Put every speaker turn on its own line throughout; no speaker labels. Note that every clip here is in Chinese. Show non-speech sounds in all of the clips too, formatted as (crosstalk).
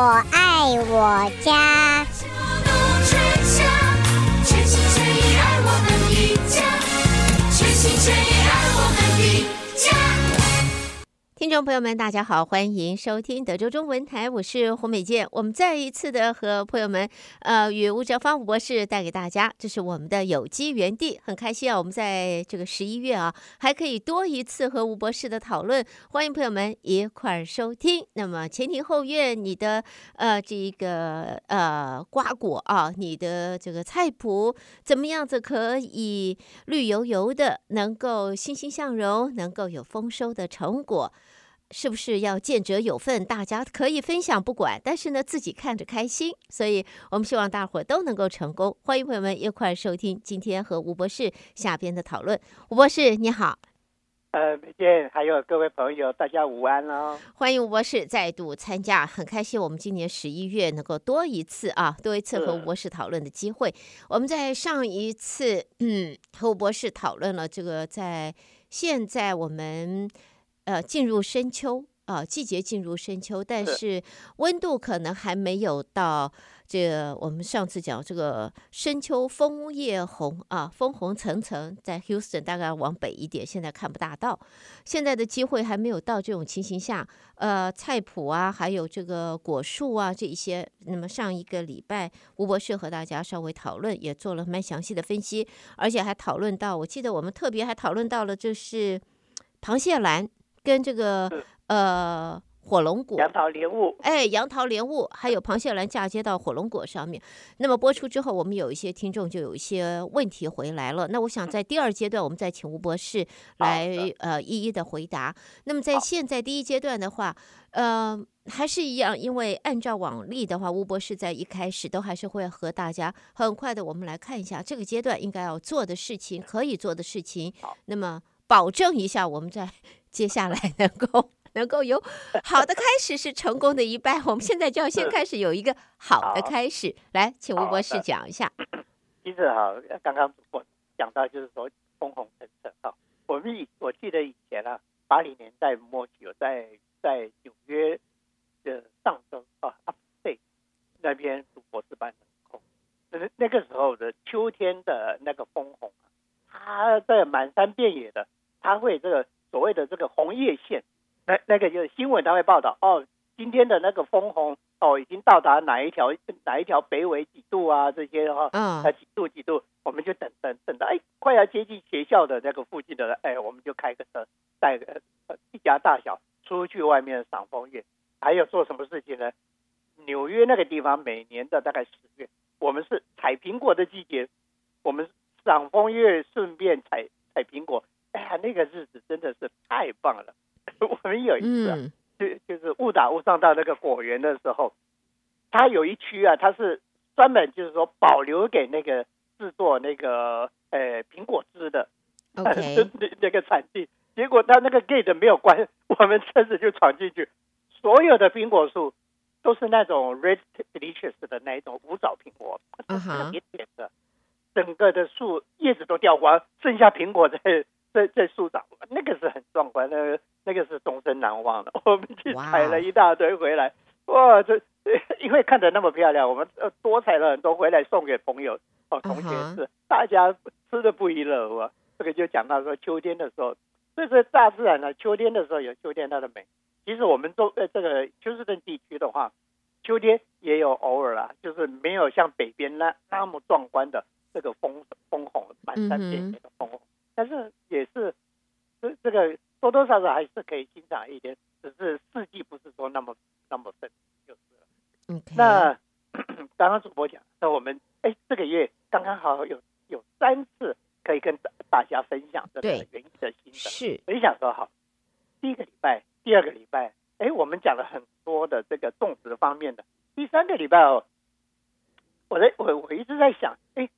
我爱我家。
听众朋友们，大家好，欢迎收听德州中文台，我是胡美健。我们再一次的和朋友们，呃，与吴哲芳吴博士带给大家，这是我们的有机园地，很开心啊！我们在这个十一月啊，还可以多一次和吴博士的讨论，欢迎朋友们一块儿收听。那么前庭后院，你的呃这个呃瓜果啊，你的这个菜谱，怎么样子可以绿油油的，能够欣欣向荣，能够有丰收的成果？是不是要见者有份？大家可以分享不管，但是呢，自己看着开心。所以我们希望大伙都能够成功。欢迎朋友们一块收听今天和吴博士下边的讨论。吴博士你好，
呃，美健，还有各位朋友，大家午安喽。
欢迎吴博士再度参加，很开心我们今年十一月能够多一次啊，多一次和吴博士讨论的机会。我们在上一次嗯和吴博士讨论了这个，在现在我们。呃，进入深秋啊、呃，季节进入深秋，但是温度可能还没有到这个。我们上次讲这个深秋枫叶红啊，枫红层层，在 Houston 大概往北一点，现在看不大到。现在的机会还没有到这种情形下，呃，菜谱啊，还有这个果树啊，这一些。那么上一个礼拜，吴博士和大家稍微讨论，也做了蛮详细的分析，而且还讨论到，我记得我们特别还讨论到了，就是螃蟹兰。跟这个呃火龙果、
杨桃莲雾，
哎，杨桃莲雾，还有螃蟹兰嫁接到火龙果上面。那么播出之后，我们有一些听众就有一些问题回来了。那我想在第二阶段，我们再请吴博士来呃一一的回答。那么在现在第一阶段的话，呃，还是一样，因为按照往例的话，吴博士在一开始都还是会和大家很快的，我们来看一下这个阶段应该要做的事情，可以做的事情。那么保证一下我们在。接下来能够 (laughs) 能够有好的开始是成功的一半，我们现在就要先开始有一个好的开始。来，请吴博士讲一下。
其实哈，刚刚我讲到就是说枫红层层哈，我们以我记得以前啊，八零年代末期有在在纽约的上州啊，Upstate 那边读博士班的时候，那那个时候的秋天的那个枫红啊，它在满山遍野的，它会这个。所谓的这个红叶线，那那个就是新闻，它会报道哦，今天的那个枫红哦，已经到达哪一条哪一条北纬几度啊？这些哈，嗯啊，几度几度，我们就等等等到哎，快要接近学校的那个附近的了，哎，我们就开个车，带个一家大小出去外面赏枫叶。还有做什么事情呢？纽约那个地方每年的大概十月，我们是采苹果的季节，我们赏枫叶顺便采采苹果。(laughs) 哎呀，那个日子真的是太棒了！(laughs) 我们有一次啊，嗯、就就是误打误撞到那个果园的时候，它有一区啊，它是专门就是说保留给那个制作那个呃苹果汁的，Okay. (laughs) 那那个产地。结果他那个 gate 没有关，我们车子就闯进去，所有的苹果树都是那种 red delicious 的那一种无枣苹果，特别甜的，整个的树叶子都掉光，剩下苹果在。在在树上，那个是很壮观，那个那个是终身难忘的。(laughs) 我们去采了一大堆回来，哇，这因为看着那么漂亮，我们呃多采了很多回来送给朋友哦同学吃，大家吃的不亦乐乎。这个就讲到说秋天的时候，这是大自然呢，秋天的时候有秋天它的美。其实我们中呃这个休斯顿地区的话，秋天也有偶尔啦，就是没有像北边那那么壮观的这个枫枫红满山遍野的枫红。但是也是，这这个多多少少还是可以欣赏一点，只是四季不是说那么那么深，就是了。Okay. 那 (coughs) 刚刚主播讲，那我们哎这个月刚刚好有有三次可以跟大大家分享这个园艺的心得。是，我想说好，第一个礼拜、第二个礼拜，哎，我们讲了很多的这个种植方面的。第三个礼拜哦，我在我我一直在想，哎。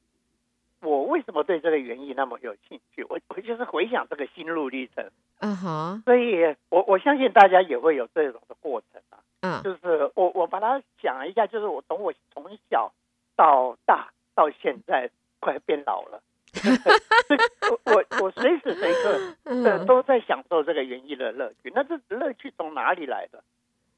我为什么对这个园艺那么有兴趣？我我就是回想这个心路历程，嗯哼、uh，huh. 所以我我相信大家也会有这种的过程啊，嗯、uh，huh. 就是我我把它想一下，就是我从我从小到大到现在快变老了，(laughs) 我我我随时随刻都在享受这个园艺的乐趣。那这乐趣从哪里来的？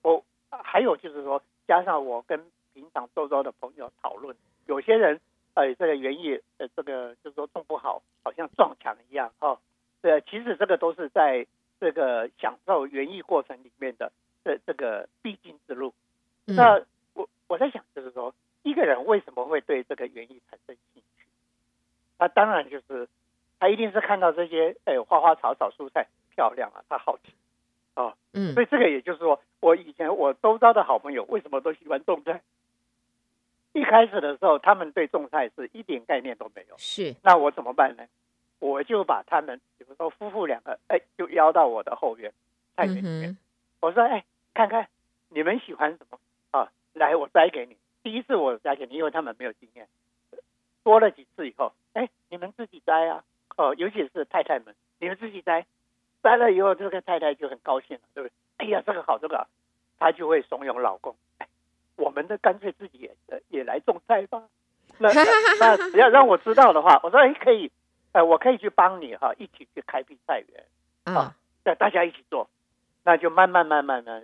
我还有就是说，加上我跟平常周遭的朋友讨论，有些人呃这个园艺呃这个就是说种不好，好像撞墙一样哦。对，其实这个都是在这个享受园艺过程里面的这这个必经之路。嗯、那我我在想，就是说一个人为什么会对这个园艺产生兴趣？他当然就是他一定是看到这些哎花花草草蔬菜漂亮啊，他好奇。哦，嗯，所以这个也就是说，我以前我周遭的好朋友为什么都喜欢种菜？一开始的时候，他们对种菜是一点概念都没有。
是，
那我怎么办呢？我就把他们，比如说夫妇两个，哎，就邀到我的后院菜园里面。嗯、我说，哎，看看你们喜欢什么啊？来，我摘给你。第一次我摘给你，因为他们没有经验。多了几次以后，哎，你们自己摘啊。哦，尤其是太太们，你们自己摘。摘了以后，这个太太就很高兴了，对不对？哎呀，这个好，这个好，她就会怂恿老公，哎，我们的干脆自己也也来种菜吧。(laughs) 那那只要让我知道的话，我说哎可以，哎我可以去帮你哈，一起去开辟菜园啊，那大家一起做，那就慢慢慢慢的，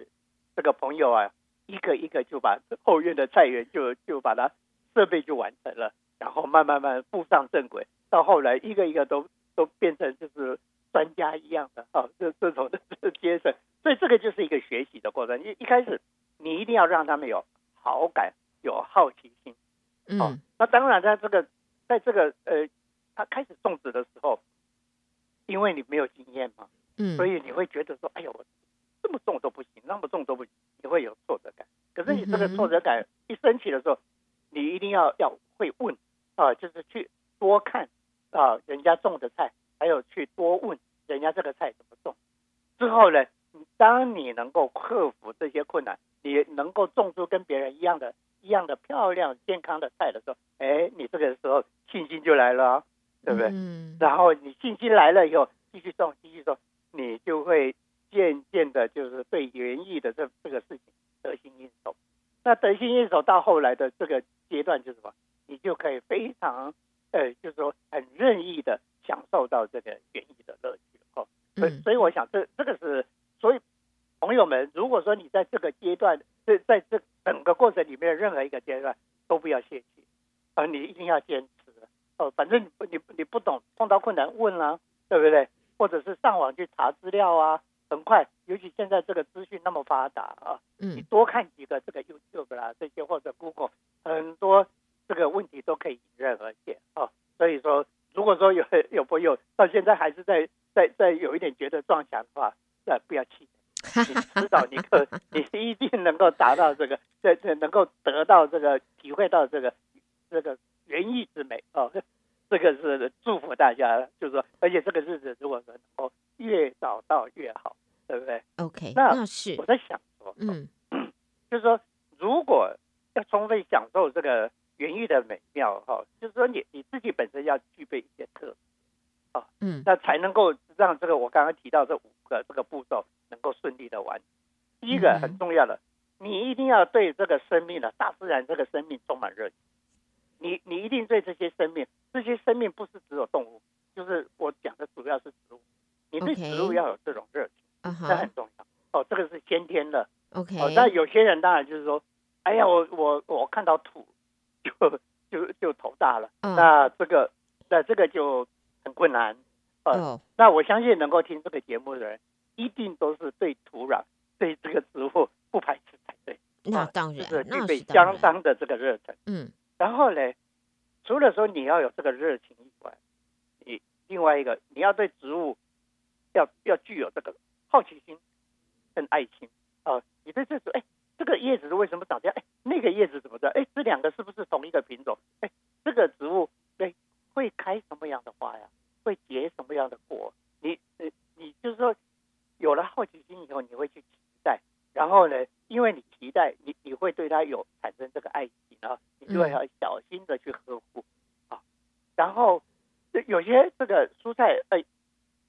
这个朋友啊，一个一个就把后院的菜园就就把它设备就完成了，然后慢慢慢步上正轨，到后来一个一个都都变成就是。专家一样的啊，这这种的阶层，所以这个就是一个学习的过程。一一开始，你一定要让他们有好感，有好奇心。嗯，那当然，在这个，在这个呃，他开始种植的时候，因为你没有经验嘛，嗯，所以你会觉得说，哎呦，我这么种都不行，那么种都不行，你会有挫折感。可是你这个挫折感一升起的时候，你一定要要会问啊，就是去多看啊，人家种的菜。还有去多问人家这个菜怎么种，之后呢，当你能够克服这些困难，你能够种出跟别人一样的、一样的漂亮健康的菜的时候，哎，你这个时候信心就来了，对不对？嗯。然后你信心来了以后，继续种，继续种，你就会渐渐的，就是对园艺的这这个事情得心应手。那得心应手到后来的这个阶段就是什么？你就可以非常，呃，就是说很任意的。享受到这个园艺的乐趣哦，所以所以我想这这个是，所以朋友们，如果说你在这个阶段，在在这整个过程里面任何一个阶段都不要泄气，啊你一定要坚持哦。反正你你你不懂，碰到困难问啊，对不对？或者是上网去查资料啊，很快。尤其现在这个资讯那么发达啊，你多看几个这个 YouTube 啦这些或者 Google，很多这个问题都可以迎刃而解哦。所以说。如果说有有朋友到现在还是在在在有一点觉得撞墙的话，那不要气馁，(laughs) 你迟早你可你一定能够达到这个，这这能够得到这个体会到这个这个园艺之美哦，这个是祝福大家，就是说，而且这个日子如果说能够越早到越好，对不对
？OK，
那，
那是
我在想说，嗯，就是说，如果要充分享受这个。园艺的美妙哈，就是说你你自己本身要具备一些特质啊，嗯，那才能够让这个我刚刚提到这五个这个步骤能够顺利的完成。第一个很重要的，你一定要对这个生命的大自然这个生命充满热情。你你一定对这些生命，这些生命不是只有动物，就是我讲的主要是植物。你对植物要有这种热情，这.很重要。哦，这个是先天的。OK。哦，那有些人当然就是说，哎呀，我我我看到土。(laughs) 就就就头大了，嗯、那这个那这个就很困难，呃，哦、那我相信能够听这个节目的人，一定都是对土壤、对这个植物不排斥才对。
那当然，
就是具备相当的这个热忱。嗯，然后呢，除了说你要有这个热情以外，你另外一个你要对植物要要具有这个好奇心跟爱心啊、呃，你对这种哎。这个叶子是为什么长这样？哎，那个叶子怎么着？哎，这两个是不是同一个品种？哎，这个植物哎会开什么样的花呀？会结什么样的果？你呃，你就是说有了好奇心以后，你会去期待，然后呢，因为你期待，你你会对它有产生这个爱情啊，你就会要小心的去呵护啊。然后有些这个蔬菜哎，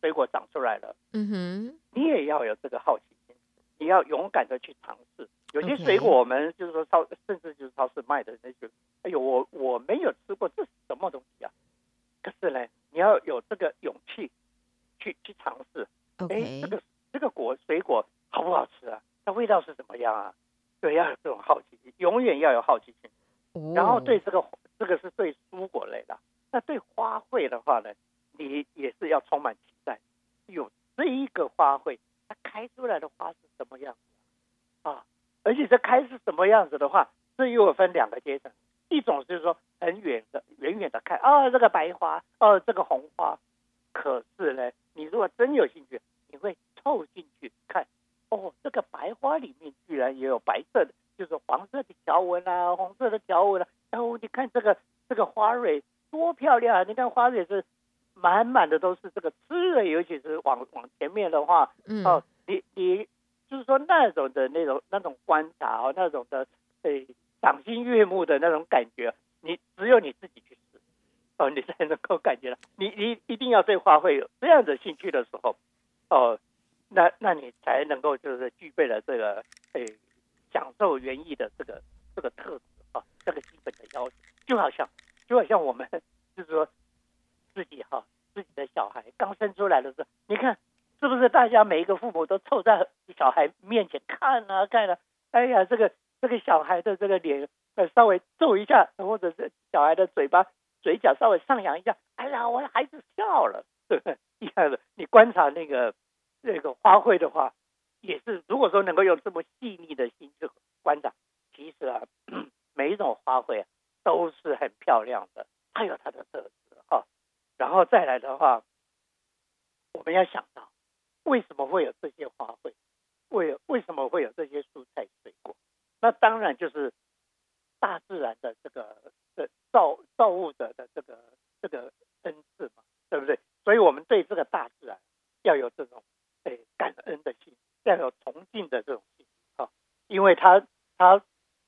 水果长出来了，嗯哼，你也要有这个好奇心，你要勇敢的去尝试。有些水果我们就是说超，甚至就是超市卖的那些，哎呦，我我没有吃过，这是什么东西啊？可是呢，你要有这个勇气去去尝试。哎，这个这个果水果好不好吃啊？对，要有这种好奇心。永远要有好奇心。
哦、
然后对这个这个是对蔬果类的，那对花卉的话呢，你也是要充满期待。有这一个花卉，它开出来的花是什么样子啊？而且这开是什么样子的话，这又有分两个阶层，一种就是说很远的远远的看，哦，这个白花，哦，这个红花。可是呢，你如果真有兴趣，你会凑进去看，哦，这个白花里面居然也有白色的。就是黄色的条纹啊，红色的条纹啊，然后你看这个这个花蕊多漂亮啊！你看花蕊是满满的都是这个汁的，尤其是往往前面的话，嗯、哦，你你就是说那种的那种那种观察哦，那种的诶赏心悦目的那种感觉，你只有你自己去试哦，你才能够感觉到。你你一定要对花卉有这样的兴趣的时候，哦，那那你才能够就是具备了这个诶。享受园艺的这个这个特质啊，这个基本的要求，就好像就好像我们自己哈，自己的小孩刚生出来的时候，你看是不是大家每一个父母都凑在小孩面前看啊看啊，哎呀，这个这个小孩的这个脸呃稍微皱一下，或者是小孩的嘴巴嘴角稍微上扬一下，哎呀，我的孩子笑了，对不对？一样的，你观察那个那个花卉的话。也是，如果说能够用这么细腻的心去观察，其实啊，(clears throat) 每一种花卉啊都是很漂亮的，它有它的特质哈。然后再来的话，我们要想到为什么会有这些花卉，为为什么会有这些蔬菜水果？那当然就是大自然的这个的造造物者的这个这个恩赐嘛，对不对？所以我们对这个大自然要有这种诶感恩的心。要有崇敬的这种心啊，因为它它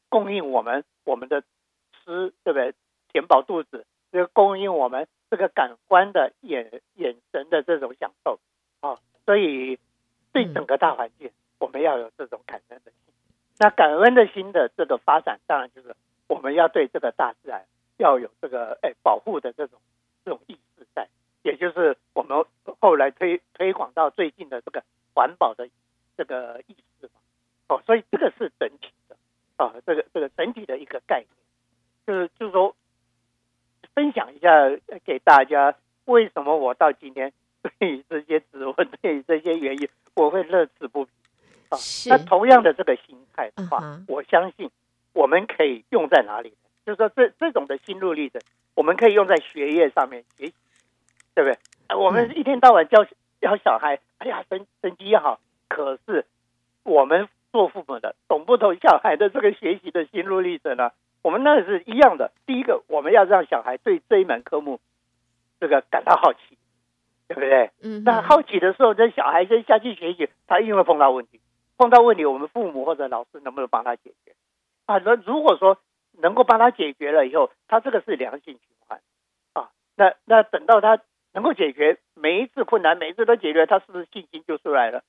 供应我们我们的吃，对不对？填饱肚子，这个供应我们这个感官的眼眼神的这种享受啊，所以对整个大环境，我们要有这种感恩的心。那感恩的心的这个发展，当然就是我们要对这个大自然要有这个哎保护的这种这种意识在，也就是我们后来推推广到最近的这个环保的。这个意识嘛，哦，所以这个是整体的啊，这个这个整体的一个概念，就是就是说，分享一下给大家，为什么我到今天对于这些植物，对于这些原因，我会乐此不疲啊。那同样的这个心态的话，嗯、我相信在哪里呢？就是说这这种的心路历程，我们可以用在学业上面学习，对不对？我们一天到晚教教小孩，哎呀，成成绩也好。可是，我们做父母的懂不懂小孩的这个学习的心路历程呢？我们那是一样的。第一个，我们要让小孩对这一门科目这个感到好奇，对不对？嗯。那好奇的时候，这小孩先下去学习，他一定会碰到问题。碰到问题，我们父母或者老师能不能帮他解决？啊，那如果说能够帮他解决了以后，他这个是良性循环啊。那那等到他能够解决每一次困难，每一次都解决，他是不是信心就出来了？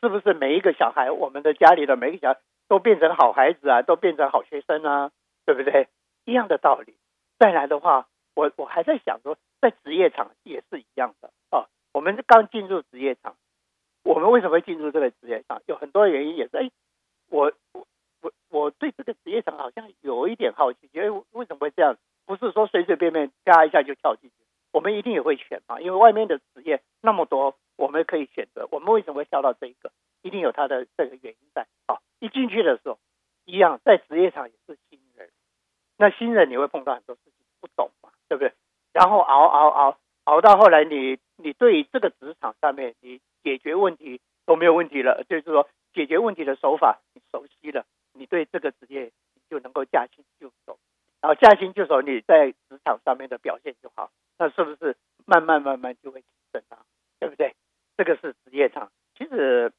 是不是每一个小孩，我们的家里的每一个小孩都变成好孩子啊，都变成好学生啊，对不对？一样的道理。再来的话，我我还在想说，在职业场也是一样的啊。我们刚进入职业场，我们为什么会进入这个职业场？有很多原因，也是哎，我我对这个职业场好像有一点好奇，觉得为什么会这样？不是说随随便便加一下就跳进去，我们一定也会选嘛，因为外面的职业那么多。我们可以选择，我们为什么会跳到这一个？一定有它的这个原因在。好，一进去的时候，一样在职业场也是新人。那新人你会碰到很多事情不懂嘛，对不对？然后熬熬熬熬到后来你，你对这个职场上面，你解决问题都没有问题了，就是说解决问题的手法你熟悉了，你对这个职业就能够驾轻就熟。然后驾轻就熟，你在职场上面的表现就好，那是不是慢慢慢慢就会提升啊？对不对？这个是职业上，其实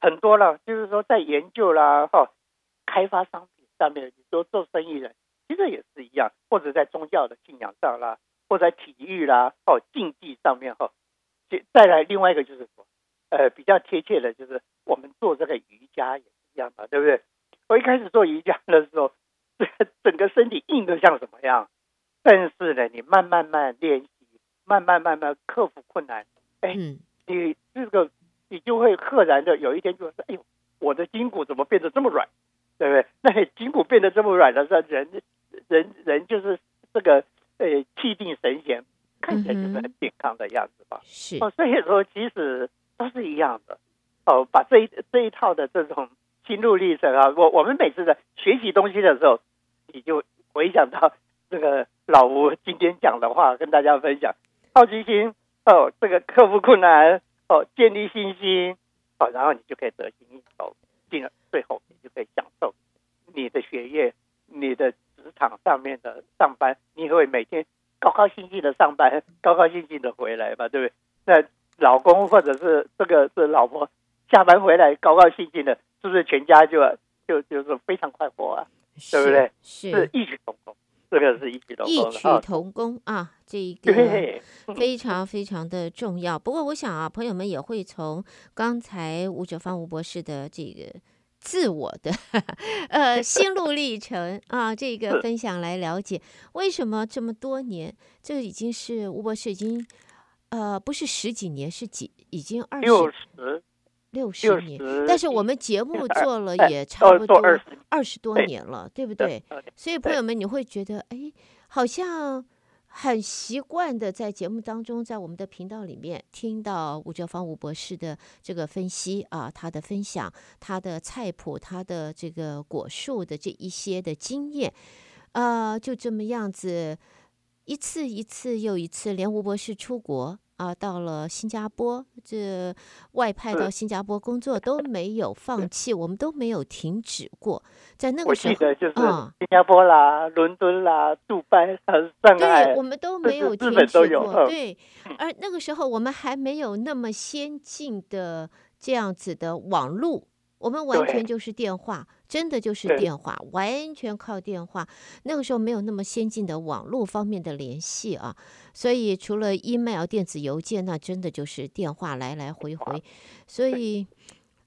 很多了，就是说在研究啦，哈，开发商品上面，你说做生意人，其实也是一样，或者在宗教的信仰上啦，或者在体育啦，哦，竞技上面哈，再再来另外一个就是说，呃，比较贴切的就是我们做这个瑜伽也是一样的，对不对？我一开始做瑜伽的时候，(laughs) 整个身体硬得像什么样？但是呢，你慢慢慢练习，慢慢慢慢克服困难，哎。嗯你这个，你就会赫然的有一天就说：“哎呦，我的筋骨怎么变得这么软？对不对？(laughs) 那你筋骨变得这么软的时候，人人人就是这个呃气定神闲，看起来就是很健康的样子吧？
是
哦，所以说其实都是一样的哦。把这一这一套的这种心路历程啊，我我们每次在学习东西的时候，你就回想到这个老吴今天讲的话，跟大家分享：好奇心哦，这个克服困难哦，建立信心哦，然后你就可以得心应手，进而最后你就。可以享受你的学业，你的职场上面的上班，你会每天高高兴兴的上班，高高兴兴的回来吧，对不对？那老公或者是这个是老婆下班回来高高兴兴的，是不是全家就就就是非常快活啊？对不对？
是，
是异曲同工，这个是异曲同工，
异曲同工啊，这一个 (laughs) 非常非常的重要。不过我想啊，朋友们也会从刚才吴哲芳吴博士的这个。自我的 (laughs) 呃 (laughs) 心路历程啊，这个分享来了解为什么这么多年，这个已经是吴博士已经呃不是十几年，是几已经二十
六十
年，但是我们节目做了也差不多二十多年了，对不对？所以朋友们你会觉得哎，好像。很习惯的在节目当中，在我们的频道里面听到吴哲芳吴博士的这个分析啊，他的分享，他的菜谱，他的这个果树的这一些的经验，呃，就这么样子，一次一次又一次，连吴博士出国。啊，到了新加坡，这外派到新加坡工作都没有放弃，我们都没有停止过。在那个时候，
我记得就是新加坡啦、伦敦啦、杜拜、(laughs) 上海，
对，我们都没有停止过。对，而那个时候我们还没有那么先进的这样子的网络。我们完全就是电话，真的就是电话，完全靠电话。那个时候没有那么先进的网络方面的联系啊，所以除了 email 电子邮件，那真的就是电话来来回回。所以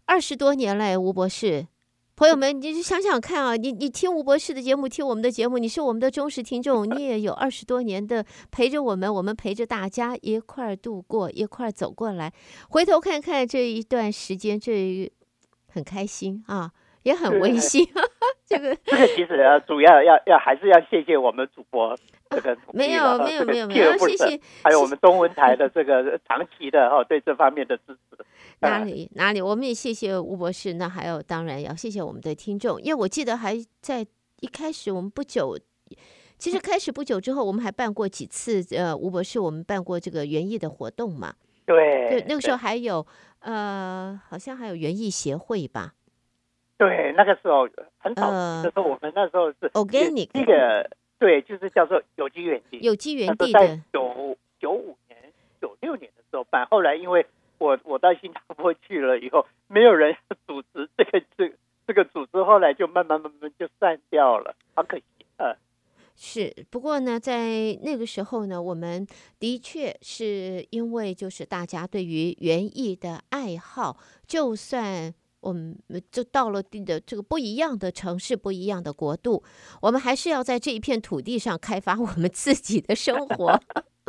二十多年来，吴博士，朋友们，你就想想看啊，你你听吴博士的节目，听我们的节目，你是我们的忠实听众，你也有二十多年的陪着我们，我们陪着大家一块儿度过，一块儿走过来，回头看看这一段时间，这。很开心啊，也很温馨。这个
这个其实要主要要要还是要谢谢我们主播这个
没有没有没有没有谢谢，
还有我们中文台的这个长期的哈对这方面的支持。
哪里哪里，我们也谢谢吴博士。那还有当然要谢谢我们的听众，因为我记得还在一开始我们不久，其实开始不久之后，我们还办过几次呃吴博士我们办过这个园艺的活动嘛。
对
对，那个时候还有。呃，好像还有园艺协会吧？
对，那个时候很早的时候，我们那时候是
organic
那个，对，就是叫做有机园地。
有机园地的
九九五年、九六年的时候办，后来因为我我到新加坡去了以后，没有人组织这个这这个组织，后来就慢慢慢慢就散掉了，好可惜。
是，不过呢，在那个时候呢，我们的确是因为就是大家对于园艺的爱好，就算我们就到了的这个不一样的城市、不一样的国度，我们还是要在这一片土地上开发我们自己的生活。(laughs)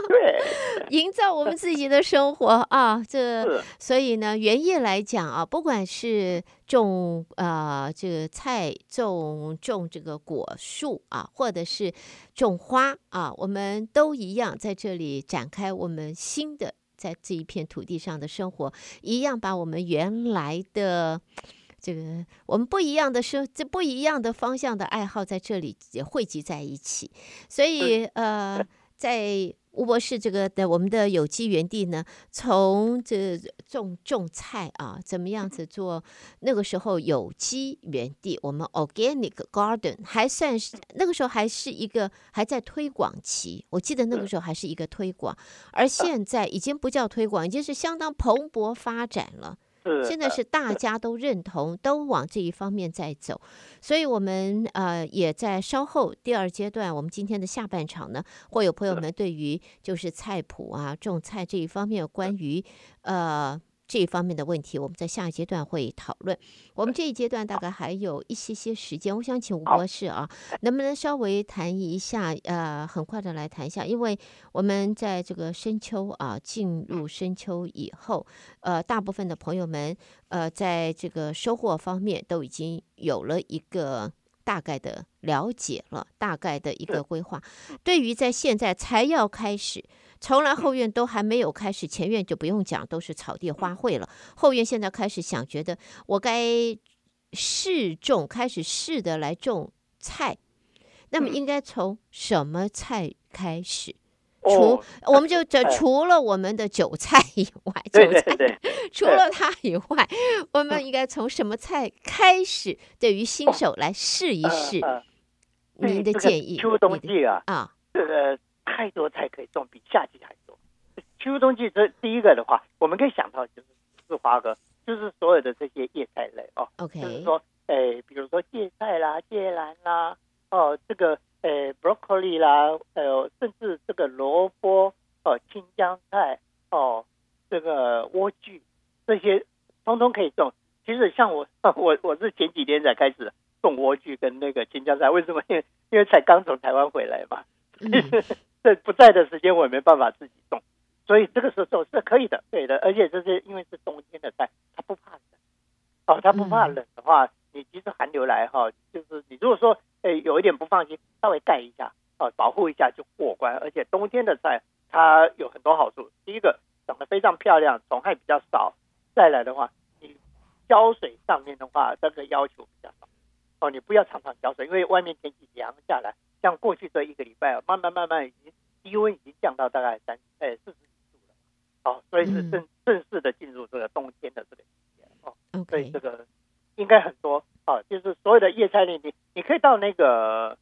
对，(laughs)
营造我们自己的生活啊，这所以呢，园艺来讲啊，不管是种啊、呃、这个菜，种种这个果树啊，或者是种花啊，我们都一样在这里展开我们新的在这一片土地上的生活，一样把我们原来的这个我们不一样的生这不一样的方向的爱好在这里也汇集在一起，所以呃，在。吴博士，这个的我们的有机园地呢，从这种种菜啊，怎么样子做？那个时候有机园地，我们 organic garden 还算是那个时候还是一个还在推广期。我记得那个时候还是一个推广，而现在已经不叫推广，已经是相当蓬勃发展了。现在是大家都认同，都往这一方面在走，所以我们呃也在稍后第二阶段，我们今天的下半场呢，会有朋友们对于就是菜谱啊、种菜这一方面，关于呃这一方面的问题，我们在下一阶段会讨论。我们这一阶段大概还有一些些时间，我想请吴博士啊，能不能稍微谈一下？呃，很快的来谈一下，因为我们在这个深秋啊，进入深秋以后，呃，大部分的朋友们呃，在这个收获方面都已经有了一个大概的了解了，大概的一个规划。对于在现在才要开始。从来后院都还没有开始，前院就不用讲，都是草地花卉了。后院现在开始想，觉得我该试种，开始试的来种菜。那么应该从什么菜开始？除、哦、我们就这除了我们的韭菜以外，
对
韭菜除了它以外，我们应该从什么菜开始？对于新手来试一试，您的建议？
秋冬季啊
啊，
这个。太多菜可以种，比夏季还多。秋冬季这第一个的话，我们可以想到就是是花哥，就是所有的这些叶菜类哦。
OK，
就是说，诶，比如说芥菜啦、芥兰啦，哦，这个诶，broccoli 啦，还有甚至这个萝卜哦，青江菜哦，这个莴苣这些，通通可以种。其实像我，(laughs) 我我是前几天才开始种莴苣跟那个青江菜，为什么？因为因为才刚从台湾回来嘛。嗯这不在的时间，我也没办法自己种，所以这个时候种是可以的，对的。而且这是因为是冬天的菜，它不怕冷。哦，它不怕冷的话，你即使寒流来哈，就是你如果说诶有一点不放心，稍微盖一下，哦，保护一下就过关。而且冬天的菜它有很多好处，第一个长得非常漂亮，虫害比较少。再来的话，你浇水上面的话，这个要求比较少。哦，你不要常常浇水，因为外面天气凉下来。像过去这一个礼拜啊，慢慢慢慢已经低温已经降到大概三呃四十几度了，哦，所以是正正式的进入这个冬天的这个季节哦，Okay. 所以这个应该很多哦，就是所有的叶菜类，你你可以到那个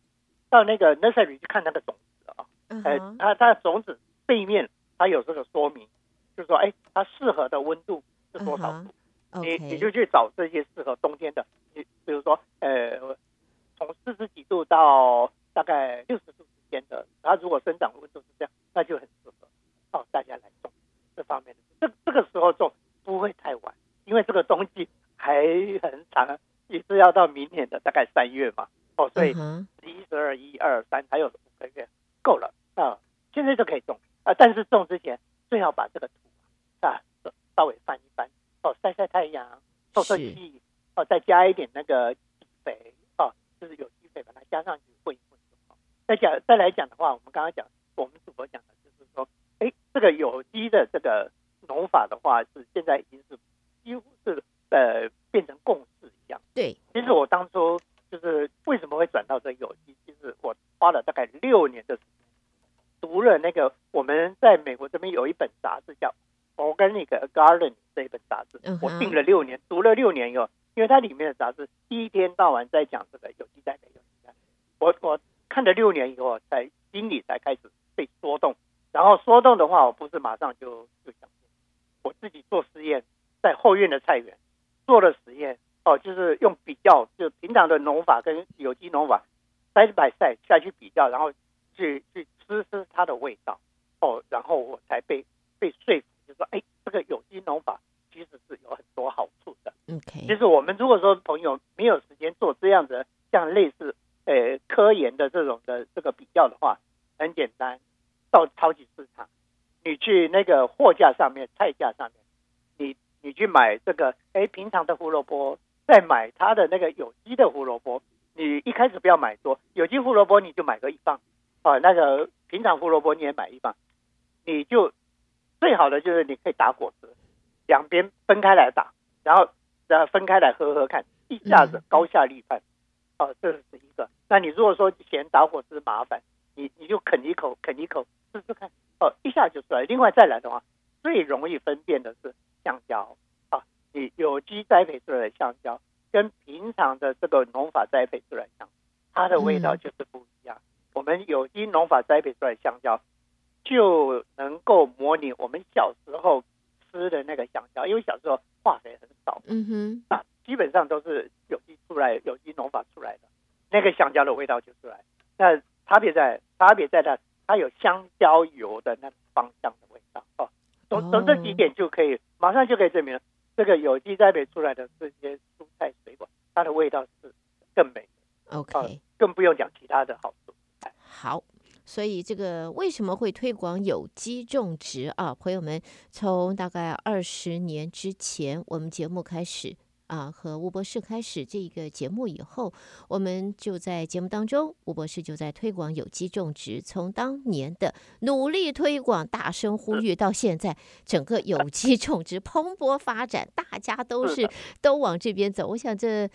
到那个 nursery 去看它的种子啊，哎、uh. 它它的种子背面它有这个说明，就是说哎它适合的温度是多少度，uh. 你你就去找这些适合冬天的，你比如说呃从四十几度到。大概六十度之间的，它如果生长温度是这样，那就很适合哦，大家来种这方面的。这这个时候种不会太晚，因为这个冬季还很长，也是要到明年的大概三月嘛。哦，所以十一、十二、一二三还有五个月够了啊，现在就可以种啊。但是种之前最好把这个土啊稍微翻一翻哦，晒晒太阳，透透气哦，再加一点那个肥哦，就是有机肥把它加上去。再讲再来讲的话，我们刚刚讲，我们主播讲的就是说，哎，这个有机的这个农法的话，是现在已经是几乎是呃变成共识一样。
对，
其实我当初就是为什么会转到这有机，其实我花了大概六年的时间，读了那个我们在美国这边有一本杂志叫《Organic Gardening》这一本杂志，我订了六年，读了六年以后，因为它里面的杂志一天到晚在讲这个有机栽培，有机栽培，我我。看了六年以后，才心里才开始被说动。然后说动的话，我不是马上就就想，我自己做实验，在后院的菜园做了实验哦，就是用比较，就平常的农法跟有机农法，side by side 下去比较，然后去去吃吃它的味道哦，然后我才被被说服，就说哎，这个有机农法其实是有很多好处的。
OK，
其实我们如果说朋友没有时间做这样子，像类似。呃，科研的这种的这个比较的话，很简单，到超级市场，你去那个货架上面、菜架上面，你你去买这个，哎，平常的胡萝卜，再买它的那个有机的胡萝卜，你一开始不要买多，有机胡萝卜你就买个一磅，啊，那个平常胡萝卜你也买一磅，你就最好的就是你可以打果汁，两边分开来打，然后然后分开来喝喝看，一下子高下立判。哦，这是一个。那你如果说嫌打火机麻烦，你你就啃一口，啃一口试试看。哦，一下就出来。另外再来的话，最容易分辨的是橡胶啊，你有机栽培出来的橡胶，跟平常的这个农法栽培出来的它的味道就是不一样。嗯、我们有机农法栽培出来的香蕉，就能够模拟我们小时候吃的那个橡胶，因为小时候化肥很少。
嗯哼，
啊，基本上都是有机出来，有机农法出来的。那个香蕉的味道就出来，那差别在差别在它，它有香蕉油的那个芳香的味道哦。从从这几点就可以马上就可以证明了，这个有机栽培出来的这些蔬菜水果，它的味道是更美的。
OK，、
啊、更不用讲其他的好处。
好，所以这个为什么会推广有机种植啊？朋友们，从大概二十年之前，我们节目开始。啊，和吴博士开始这个节目以后，我们就在节目当中，吴博士就在推广有机种植。从当年的努力推广、大声呼吁，到现在整个有机种植蓬勃发展，大家都是都往这边走。我想这，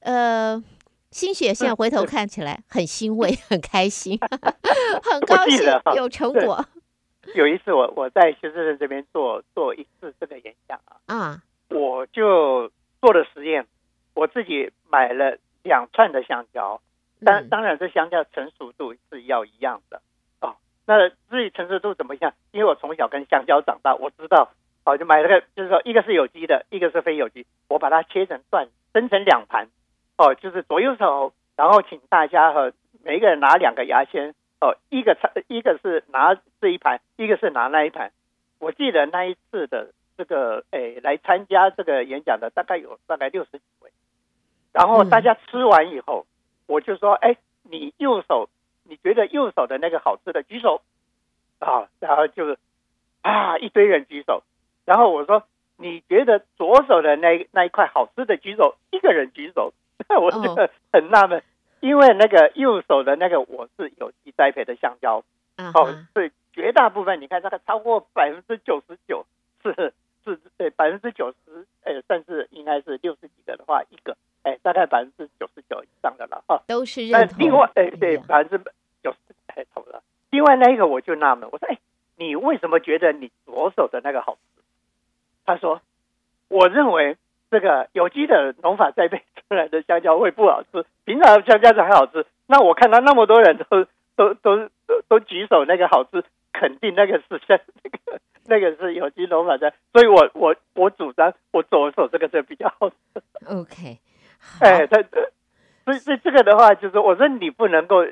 呃，心血现在回头看起来很欣慰、很开心、(laughs) 很高兴有成果。(laughs)
有一次我我在休斯顿这边做做一次这个演讲啊，啊，我就。做的实验，我自己买了两串的香蕉，当当然这香蕉成熟度是要一样的哦。那至于成熟度怎么样？因为我从小跟香蕉长大，我知道哦，就买了个，就是说一个是有机的，一个是非有机。我把它切成段，分成两盘哦，就是左右手，然后请大家和每一个人拿两个牙签哦，一个一个是拿这一盘，一个是拿那一盘。我记得那一次的。这个诶，来参加这个演讲的大概有大概六十几位，然后大家吃完以后，我就说：“哎，你右手你觉得右手的那个好吃的举手啊。”然后就啊，一堆人举手。然后我说：“你觉得左手的那那一块好吃的举手，一个人举手。”那我就很纳闷，因为那个右手的那个我是有机栽培的香蕉，哦，所以绝大部分你看，大概超过百分之九十九是。百分之九十，呃，甚至应该是六十几个的话，一个，哎，大概百分之九十九以上的了哈，
都是认同。
另外，哎，对，百分之九十哎，投了。另外那一个我就纳闷，我说，哎，你为什么觉得你左手的那个好吃？他说，我认为这个有机的农法栽培出来的香蕉会不好吃，平常香蕉才好吃。那我看到那么多人都都都 (laughs) 都都举手那个好吃，肯定那个是香那个。那个是有机农法的，所以我我我主张我左手这个是比较好的。
OK，
哎，他所以所以这个的话，就是我说你不能够，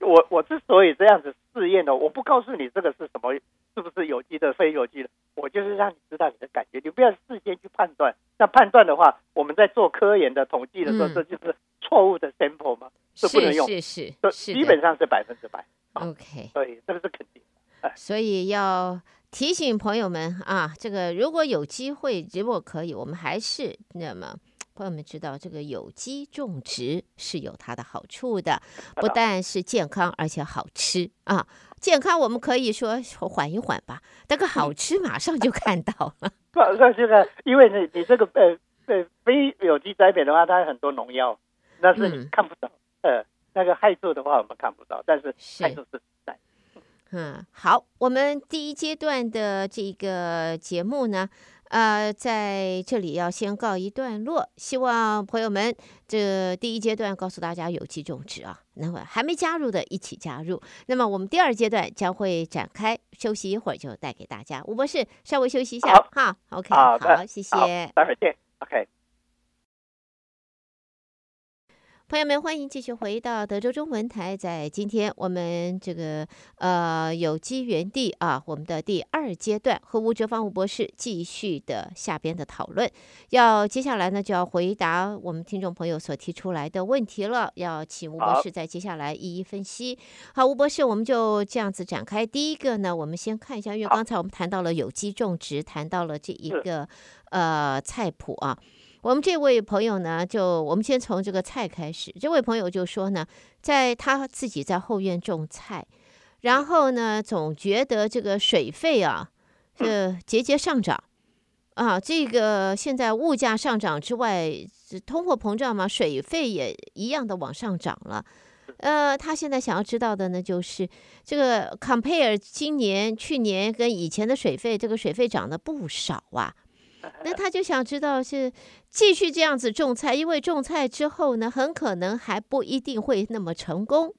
我我之所以这样子试验的，我不告诉你这个是什么，是不是有机的、非有机的，我就是让你知道你的感觉，你不要事先去判断。那判断的话，我们在做科研的统计的时候，这就是错误的 sample 嘛，是不能用，
是
基本上是百分之百。
OK，
所以这个是肯定的，
所以要。提醒朋友们啊，这个如果有机会，如果可以，我们还是那么朋友们知道，这个有机种植是有它的好处的，不但是健康，而且好吃啊。健康我们可以说缓一缓吧，但个好吃马上就看到了。
马上就看，因为你你这个呃呃非有机栽培的话，它有很多农药，那是你看不到。嗯、呃，那个害处的话我们看不到，但是害处是。
嗯，好，我们第一阶段的这个节目呢，呃，在这里要先告一段落。希望朋友们，这第一阶段告诉大家有机种植啊，那么还没加入的一起加入。那么我们第二阶段将会展开，休息一会儿就带给大家。吴博士，稍微休息一下，好，OK，好，谢谢，
待会儿见，OK。
朋友们，欢迎继续回到德州中文台。在今天我们这个呃有机园地啊，我们的第二阶段和吴哲芳吴博士继续的下边的讨论。要接下来呢，就要回答我们听众朋友所提出来的问题了。要请吴博士在接下来一一分析。好，吴博士，我们就这样子展开。第一个呢，我们先看一下，因为刚才我们谈到了有机种植，谈到了这一个呃菜谱啊。我们这位朋友呢，就我们先从这个菜开始。这位朋友就说呢，在他自己在后院种菜，然后呢，总觉得这个水费啊，呃节节上涨啊。这个现在物价上涨之外，通货膨胀嘛，水费也一样的往上涨了。呃，他现在想要知道的呢，就是这个 compare 今年、去年跟以前的水费，这个水费涨了不少啊。(laughs) 那他就想知道是继续这样子种菜，因为种菜之后呢，很可能还不一定会那么成功，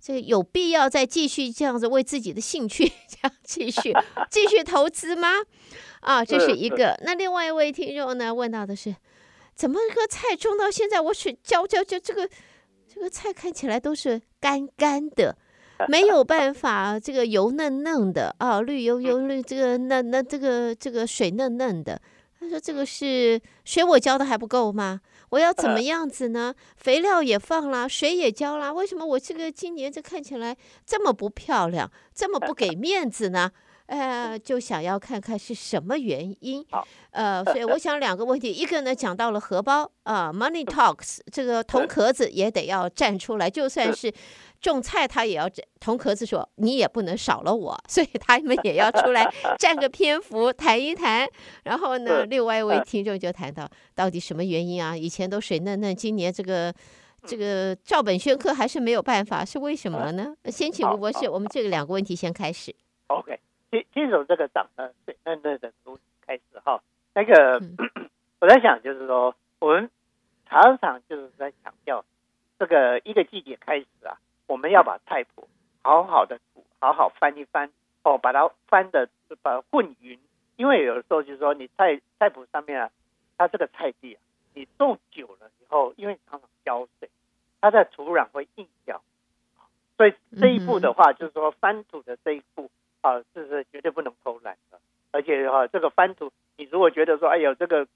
这有必要再继续这样子为自己的兴趣 (laughs) 这样继续 (laughs) 继续投资吗？啊，这是一个。那另外一位听众呢，问到的是，怎么个菜种到现在，我水浇浇浇，这个这个菜看起来都是干干的，没有办法，这个油嫩嫩的啊，绿油油绿，这个那那这个这个水嫩嫩的。他说：“这个是水我浇的还不够吗？我要怎么样子呢？肥料也放了，水也浇了，为什么我这个今年这看起来这么不漂亮，这么不 (laughs) 给面子呢？”呃，就想要看看是什么原因。呃，所以我想两个问题，一个呢讲到了荷包啊，Money Talks，这个铜壳子也得要站出来，就算是种菜，他也要铜壳子说你也不能少了我，所以他们也要出来 (laughs) 占个篇幅谈一谈。然后呢，另外一位听众就谈到到底什么原因啊？以前都水嫩嫩，今年这个这个照本宣科还是没有办法，是为什么呢？先请吴博士，我们这个两个问题先开始。
OK。先先从这个长得水嫩嫩的东西开始哈，那个、嗯、(clears throat) 我在想就是说，我们常常就是在强调，这个一个季节开始啊，我们要把菜谱好好的煮，好好翻一翻哦，把它翻的把它混匀，因为有的时候就是说你菜菜谱上面啊，它这个菜地啊，你种久了以后，因为你常常浇水，它的土壤会硬掉，所以这一步的话，就是说翻土的这一步。啊，这是绝对不能偷懒的，而且哈、啊，这个翻图，你如果觉得说，哎呦，这个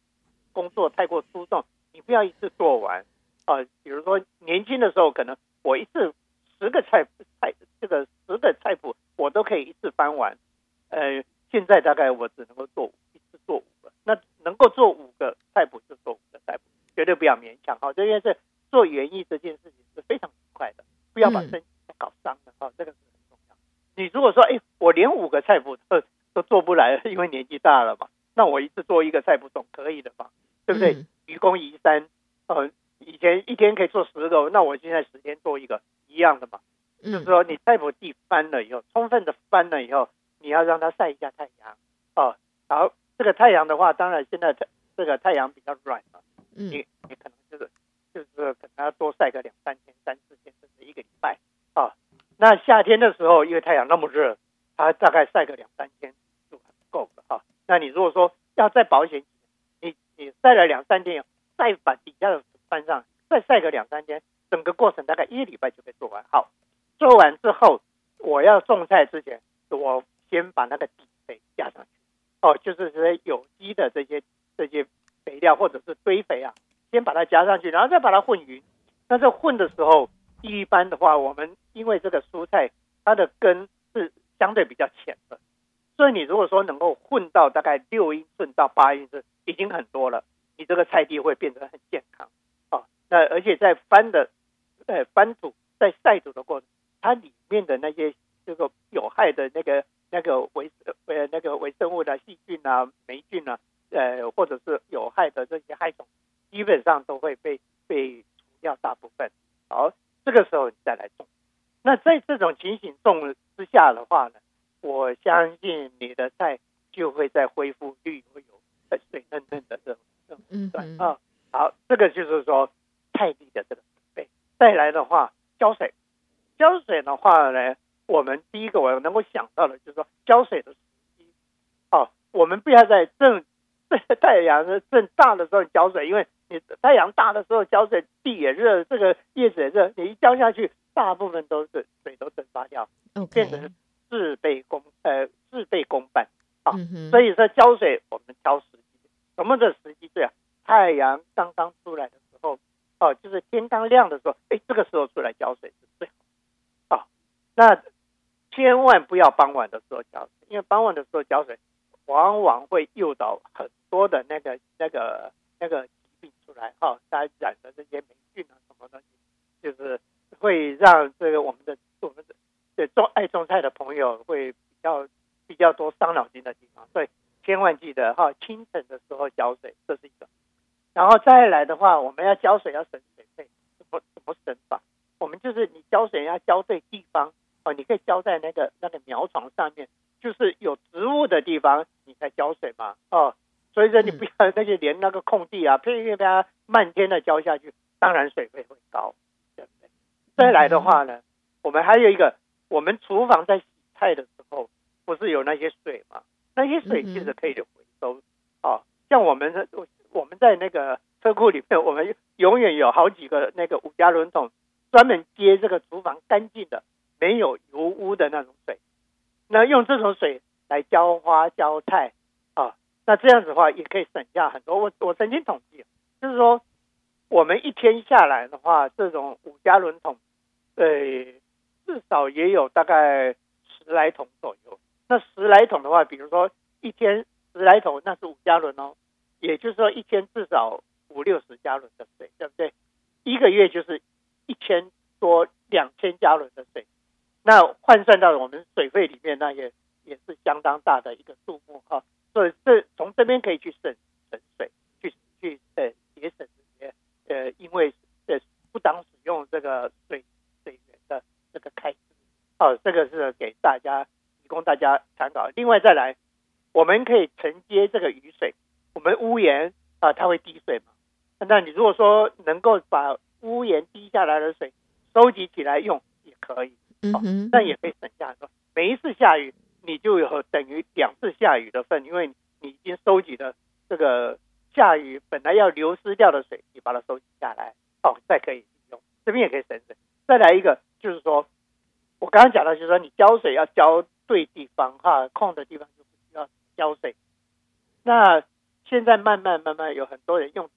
工作太过粗重，你不要一次做完啊。比如说年轻的时候，可能我一次十个菜菜，这个十个菜谱我都可以一次翻完。呃，现在大概我只能够做一次做五个，那能够做五个菜谱就做五个菜谱，绝对不要勉强哈。这件事做园艺这件事情是非常愉快的，不要把身体搞伤了哈，这个。你如果说，哎。我连五个菜谱都都做不来，因为年纪大了嘛。那我一次做一个菜谱总可以的吧？对不对？嗯、愚公移山，呃，以前一天可以做十个，那我现在十天做一个，一样的嘛。嗯、就是说，你菜谱地翻了以后，充分的翻了以后，你要让它晒一下太阳。哦，好，这个太阳的话，当然现在这个太阳比较软了，嗯、你你可能就是就是可能要多晒个两三天、三四天，甚至一个礼拜。啊，那夏天的时候，因为太阳那么热。它大概晒个两三天就够了哈。那你如果说要再保险，你你晒了两三天，再把底下的翻上，再晒个两三天，整个过程大概一个礼拜就可以做完。好，做完之后，我要种菜之前，我先把那个底肥加上去。哦，就是这些有机的这些这些肥料或者是堆肥啊，先把它加上去，然后再把它混匀。那这混的时候，一般的话，我们因为这个蔬菜它的根是。相对比较浅的，所以你如果说能够混到大概六英寸到八英寸，已经很多了。你这个菜地会变得很健康啊。那而且在翻的，呃，翻土在晒土的过程，它里面的那些这个有害的那个那个微呃那个微生物的细菌啊、霉菌啊，呃，或者是有害的这些害虫，基本上都会被被除掉大部分。好，这个时候你再来种。那在这种情形中之下的话呢，我相信你的菜就会再恢复绿油油、水嫩嫩的这种这种阶段啊。好，这个就是说菜地的这个准备。再来的话，浇水，浇水的话呢，我们第一个我能够想到的就是说浇水的时机。哦，我们不要在正太阳正大的时候浇水，因为你太阳大的时候浇水，地也热，这个叶子也热，你一浇下去。大部分都是水都蒸发掉.变成事倍功呃事倍功半啊。Mm hmm. 所以说浇水我们挑时机，什么的时机最啊？太阳刚刚出来的时候，哦、啊，就是天刚亮的时候，哎，这个时候出来浇水是最好啊。那千万不要傍晚的时候浇水，因为傍晚的时候浇水，往往会诱导很多的那个那个那个疾病出来哈，大、啊、家染的这些霉菌啊什么东西，就是。会让这个我们的我们的对种爱种菜的朋友会比较比较多伤脑筋的地方，所以千万记得哈，清晨的时候浇水，这是一个。然后再来的话，我们要浇水要省水费，怎么怎么省法？我们就是你浇水要浇对地方哦，你可以浇在那个那个苗床上面，就是有植物的地方，你才浇水嘛哦。所以说你不要那些连那个空地啊，(laughs) 偏偏给它漫天的浇下去，当然水费会高。再来的话呢，我们还有一个，我们厨房在洗菜的时候，不是有那些水吗？那些水其实可以回收。啊，像我们我们在那个车库里面，我们永远有好几个那个五加仑桶，专门接这个厨房干净的没有油污的那种水。那用这种水来浇花浇菜啊，那这样子的话也可以省下很多。我我曾经统计，就是说我们一天下来的话，这种五加仑桶，呃，至少也有大概十来桶左右。那十来桶的话，比如说一天十来桶，那是五加仑哦，也就是说一天至少五六十加仑的水，对不对？一个月就是一千多两千加仑的水，那换算到我们水费里面，那也也是相当大的一个数目哈。所以这从这边可以去省省水，去去呃节省呃因为呃不当使用这个水水源的这个开支。哦，这个是给大家提供大家参考。另外再来，我们可以承接这个雨水，我们屋檐啊它会滴水嘛。那你如果说能够把屋檐滴下来的水收集起来用也可以，哦，那也可以省下很多。每一次下雨，你就有等于两次下雨的份，因为你已经收集了这个下雨本来要流失掉的水，你把它收集下来，哦，再可以用，这边也可以省省。再来一个就是说，我刚刚讲的就是说，你浇水要浇对地方哈，空的地方就不需要浇水。那现在慢慢慢慢有很多人用。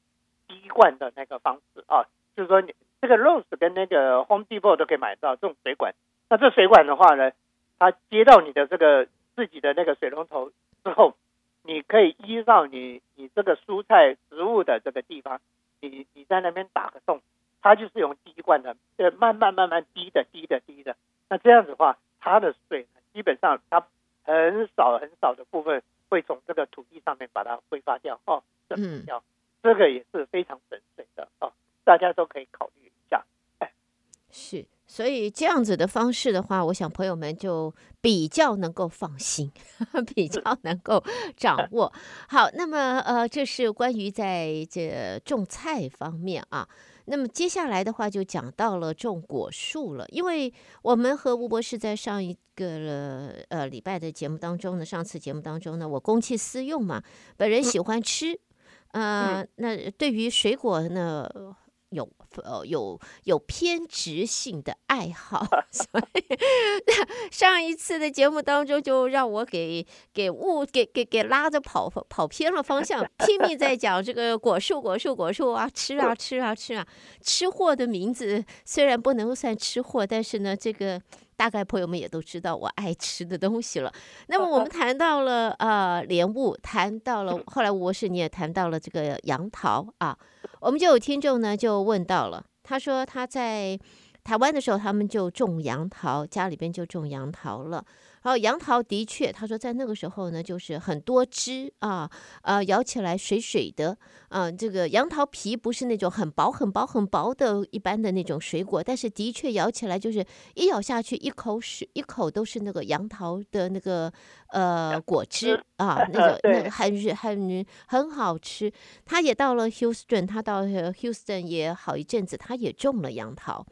滴灌的那个方式啊，就是说你这个 Rose 跟那个 Home Depot 都可以买到这种水管。那这水管的话呢，它接到你的这个自己的那个水龙头之后，你可以依照你你这个蔬菜植物的这个地方，你你在那边打个洞，它就是用滴灌的，呃，慢慢慢慢滴的滴的滴的。那这样子的话，它的水基本上它很少很少的部分会从这个土地上面把它挥发掉哦，蒸发掉。嗯这个也是非常省水的哦，大家都可以考虑一下。哎，
是，所以这样子的方式的话，我想朋友们就比较能够放心，(laughs) 比较能够掌 (laughs) 握。好，那么呃，这是关于在这种菜方面啊。那么接下来的话就讲到了种果树了，因为我们和吴博士在上一个呃礼拜的节目当中呢，上次节目当中呢，我公器私用嘛，本人喜欢吃。呃，那对于水果呢，有呃有有偏执性的爱好，(laughs) 所以 (laughs) 上一次的节目当中就让我给给误给给给拉着跑跑偏了方向，拼命在讲这个果树果树果树啊，吃啊 (laughs) 吃啊吃啊，吃货的名字虽然不能算吃货，但是呢这个。大概朋友们也都知道我爱吃的东西了。那么我们谈到了呃莲雾，谈到了后来吴博士你也谈到了这个杨桃啊，我们就有听众呢就问到了，他说他在台湾的时候他们就种杨桃，家里边就种杨桃了。然后杨桃的确，他说在那个时候呢，就是很多汁啊，呃，咬起来水水的，啊，这个杨桃皮不是那种很薄很薄很薄的一般的那种水果，但是的确咬起来就是一咬下去一口水一口都是那个杨桃的那个呃果汁啊，那个 (laughs) 那个很很很好吃。他也到了 Houston，他到 Houston 也好一阵子，他也种了杨桃，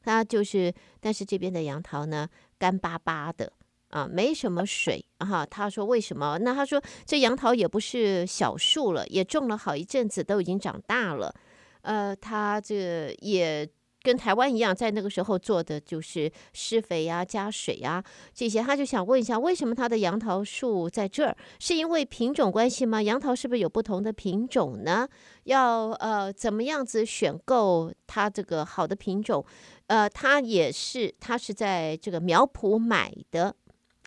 他就是，但是这边的杨桃呢，干巴巴的。啊，没什么水啊。他说为什么？那他说这杨桃也不是小树了，也种了好一阵子，都已经长大了。呃，他这也跟台湾一样，在那个时候做的就是施肥呀、加水呀、这些。他就想问一下，为什么他的杨桃树在这儿？是因为品种关系吗？杨桃是不是有不同的品种呢？要呃怎么样子选购它这个好的品种？呃，他也是他是在这个苗圃买的。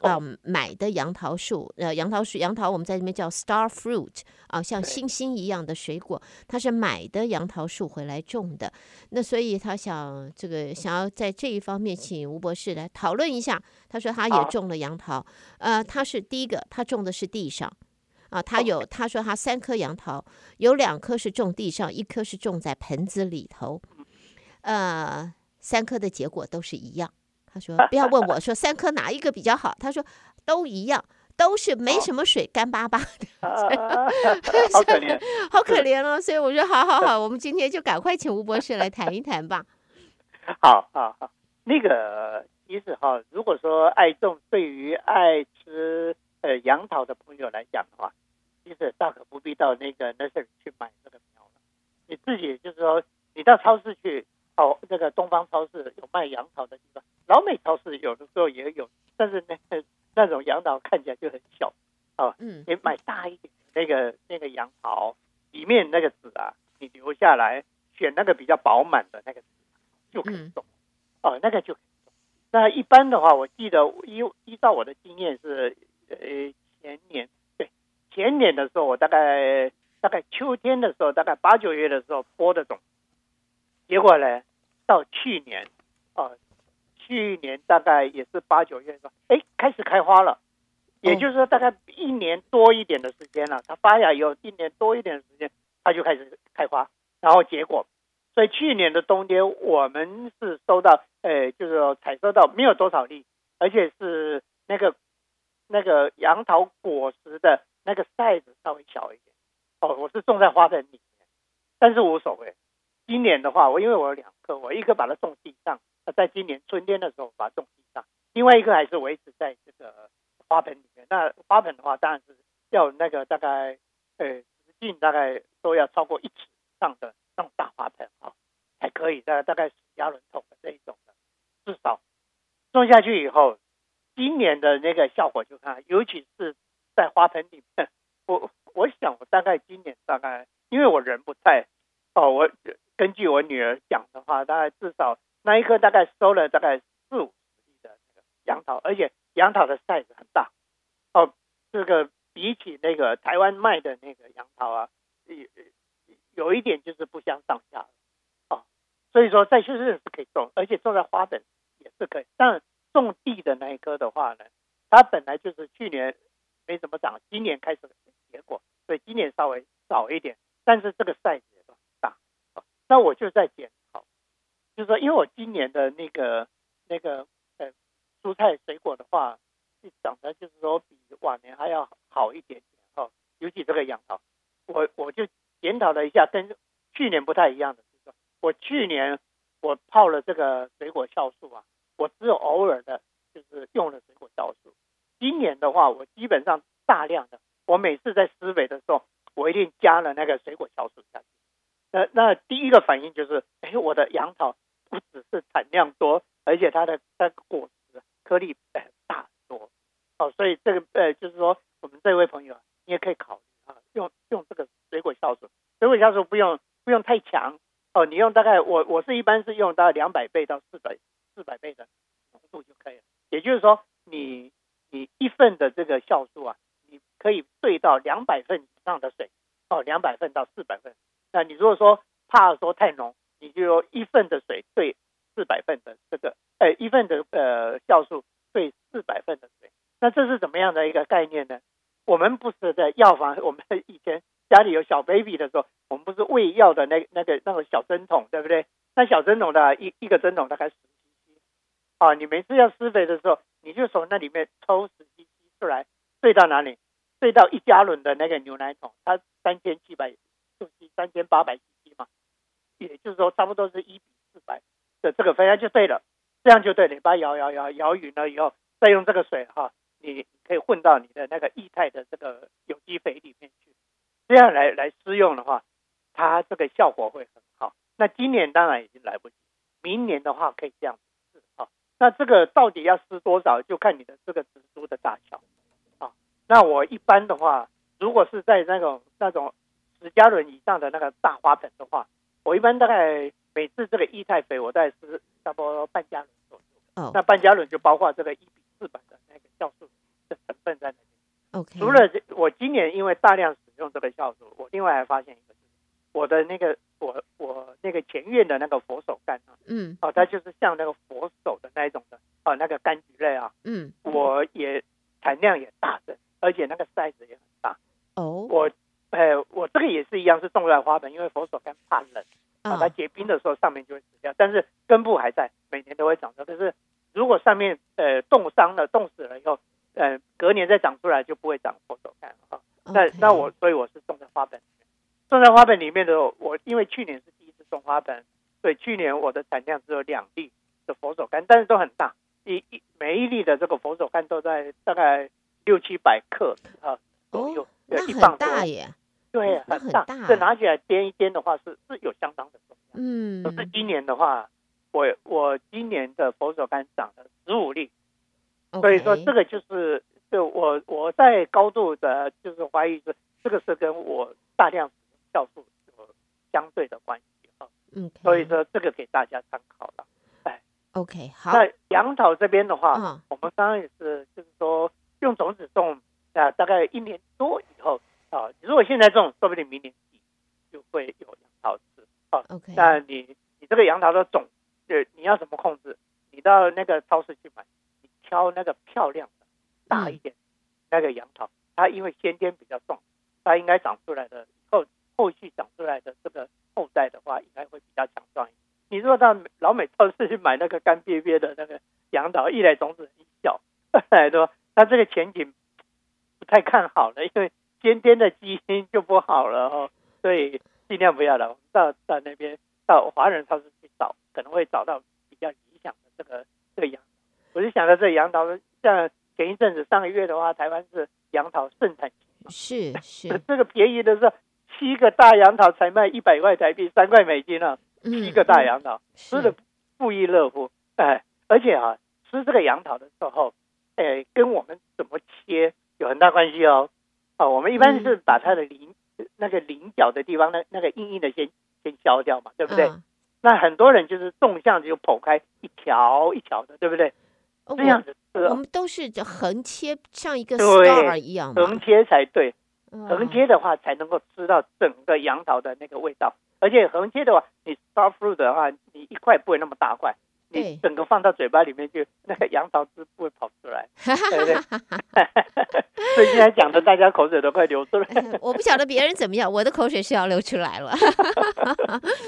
啊、呃，买的杨桃树，呃，杨桃树，杨桃我们在这边叫 star fruit 啊，像星星一样的水果，他是买的杨桃树回来种的。那所以他想这个想要在这一方面请吴博士来讨论一下。他说他也种了杨桃，呃，他是第一个，他种的是地上啊，他有他说他三棵杨桃，有两棵是种地上，一棵是种在盆子里头，呃，三颗的结果都是一样。他说：“不要问我说三颗哪一个比较好。”他说：“都一样，都是没什么水，干巴巴的。” (laughs) (laughs)
好可怜，(laughs)
好可怜哦。所以我说：“好好好，我们今天就赶快请吴博士来谈一谈吧。”
好好好，那个其实哈，如果说爱种，对于爱吃呃杨桃的朋友来讲的话，其实大可不必到那个 nursery 去买这个苗了。你自己就是说，你到超市去。哦，这个东方超市有卖杨桃的地方，老美超市有的时候也有，但是那那种杨桃看起来就很小啊。嗯，你买大一点那个那个杨桃，里面那个籽啊，你留下来选那个比较饱满的那个籽就可以种。嗯、哦，那个就可以种。那一般的话，我记得依依照我的经验是，呃，前年对前年的时候，我大概大概秋天的时候，大概八九月的时候播的种，结果呢，到去年。呃，去年大概也是八九月份，哎，开始开花了，也就是说大概一年多一点的时间了。它发芽有一年多一点的时间，它就开始开花，然后结果。所以去年的冬天，我们是收到，呃，就是说采收到没有多少粒，而且是那个那个杨桃果实的那个 size 稍微小一点。哦，我是种在花盆里面，但是无所谓。今年的话，我因为我有两我一个把它种地上。在今年春天的时候把它种地上，另外一个还是维持在这个花盆里面。那花盆的话，当然是要那个大概呃直径大概都要超过一尺以上的那种大花盆啊，才可以。大概大概是加仑桶的这一种的，至少种下去以后，今年的那个效果就看，尤其是在花盆里面。我我想我大概今年大概，因为我人不在哦，我根据我女儿话，大概至少。那一棵大概收了大概四五十粒的那个杨桃，而且杨桃的 size 很大哦，这个比起那个台湾卖的那个杨桃啊，有有一点就是不相上下哦。所以说在休斯顿是可以种，而且种在花盆也是可以。但种地的那一棵的话呢，它本来就是去年没怎么长，今年开始结果，所以今年稍微少一点，但是这个 size 很大。那我就在捡。就是说，因为我今年的那个那个呃蔬菜水果的话，长得就是说比往年还要好一点点哦。尤其这个杨桃，我我就检讨了一下，跟去年不太一样的就是说，我去年我泡了这个水果酵素啊，我只有偶尔的就是用了水果酵素。今年的话，我基本上大量的，我每次在施肥的时候，我一定加了那个水果酵素下去。那那第一个反应就是，哎，我的杨桃。不只是产量多，而且它的它的果实颗粒呃大多哦，所以这个呃就是说，我们这位朋友你也可以考虑啊，用用这个水果酵素，水果酵素不用不用太强哦，你用大概我我是一般是用到两百倍到四百四百倍的浓度就可以了，也就是说你你一份的这个酵素啊，你可以兑到两百份以上的水哦，两百份到四百份，那你如果说怕说太浓。你就用一份的水兑四百份的这个，呃，一份的呃酵素兑四百份的水，那这是怎么样的一个概念呢？我们不是在药房，(laughs) 我们以前家里有小 baby 的时候，我们不是喂药的那那个那个小针筒，对不对？那小针筒的一一个针筒大概十 cc，啊，你每次要施肥的时候，你就从那里面抽十 cc 出来，兑到哪里？兑到一加仑的那个牛奶桶，它三千七百 cc，三千八百 cc。也就是说，差不多是一比四百的这个肥，就对了，这样就对了。你把它摇摇摇摇匀了以后，再用这个水哈，你可以混到你的那个液态的这个有机肥里面去，这样来来施用的话，它这个效果会很好。那今年当然已经来不及，明年的话可以这样子啊。那这个到底要施多少，就看你的这个植株的大小啊。那我一般的话，如果是在那种那种十加仑以上的那个大花盆的话。我一般大概每次这个液态肥，我大概是差不多半加仑左右。哦，那半加仑就包括这个一比四百的那个酵素的成分在里面。OK。除了我今年因为大量使用这个酵素，我另外还发现一个，我的那个我我那个前院的那个佛手柑啊，嗯，哦，它就是像那个佛手的那一种的，哦，那个柑橘类啊，嗯，我也产量也大增，而且那个 size 也很大。哦，我。哎，我这个也是一样，是种在花盆，因为佛手柑怕冷，啊，它结冰的时候上面就会死掉，但是根部还在，每年都会长出。但是如果上面呃冻伤了、冻死了以后，呃，隔年再长出来就不会长佛手柑哈。那那我所以我是种在花盆里面，种在花盆里面的我，因为去年是第一次种花盆，所以去年我的产量只有两粒的佛手柑，但是都很大，一一每一粒的这个佛手柑都在大概六七百克啊左右，
那很大耶。
对，很大。这拿起来掂一掂的话，是是有相当的重量。嗯，可是今年的话，我我今年的佛手柑长了十五粒所以说这个就是就我我在高度的就是怀疑是这个是跟我大量酵素有相对的关系啊。嗯所以说这个给大家参考了。哎
，OK，好。
那杨桃这边的话，嗯、我们刚刚也是就是说用种子种啊，大概一年多以后啊，如果现在种，说不定明年底就会有杨桃吃啊。OK，那你你这个杨桃的种。对，你要怎么控制？你到那个超市去买，你挑那个漂亮的、大一点那个杨桃，它因为先天比较重，它应该长出来的后后续长出来的这个后代的话，应该会比较强壮一点。你如果到老美超市去买那个干瘪瘪的那个杨桃，一来种子很小，(laughs) 二来说它这个前景不太看好了，因为尖尖的基因就不好了哦，所以尽量不要了。我们到到那边到华人超市去找。可能会找到比较理想的这个这个杨，我就想到这杨桃，像前一阵子上个月的话，台湾是杨桃盛产
期，是是，
这个便宜的是七个大杨桃才卖一百块台币，三块美金啊，七个大杨桃、嗯、吃的不亦乐乎，哎，而且啊，吃这个杨桃的时候，哎，跟我们怎么切有很大关系哦。哦，我们一般是把它的鳞、嗯、那个鳞角的地方，那那个硬硬的先先削掉嘛，对不对？嗯那很多人就是纵向就剖开一条一条的，对不对？这样子是，
我们都是横切，像一个 star 一样，
横切才对。横切的话才能够吃到整个杨桃的那个味道，而且横切的话，你 star fruit 的话，你一块不会那么大块。你整个放到嘴巴里面去，那个杨桃汁不会跑出来，(laughs) 对不对？(laughs) 所以现在讲的，大家口水都快流出来。(laughs)
我不晓得别人怎么样，我的口水是要流出来了。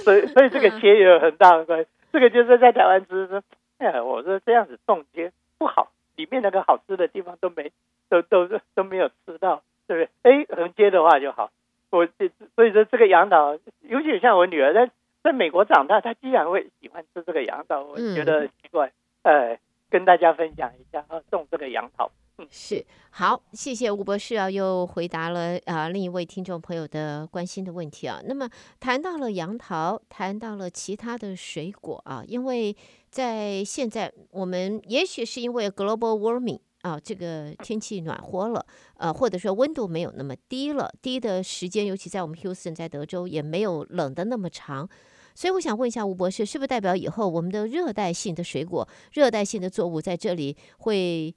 所以，所以这个切也有很大的关系。这个就是在台湾吃说，哎，我说这样子冻切不好，里面那个好吃的地方都没，都都都没有吃到，对不对？哎，横切的话就好。我所以说这个杨桃，尤其像我女儿在。在美国长大，他居然会喜欢吃这个杨桃，我觉得奇怪。呃、嗯，跟大家分享一下，种这个杨桃。嗯，
是好，谢谢吴博士啊，又回答了啊另一位听众朋友的关心的问题啊。那么谈到了杨桃，谈到了其他的水果啊，因为在现在我们也许是因为 global warming。啊，这个天气暖和了，呃，或者说温度没有那么低了，低的时间，尤其在我们 Houston，在德州也没有冷的那么长，所以我想问一下吴博士，是不是代表以后我们的热带性的水果、热带性的作物在这里会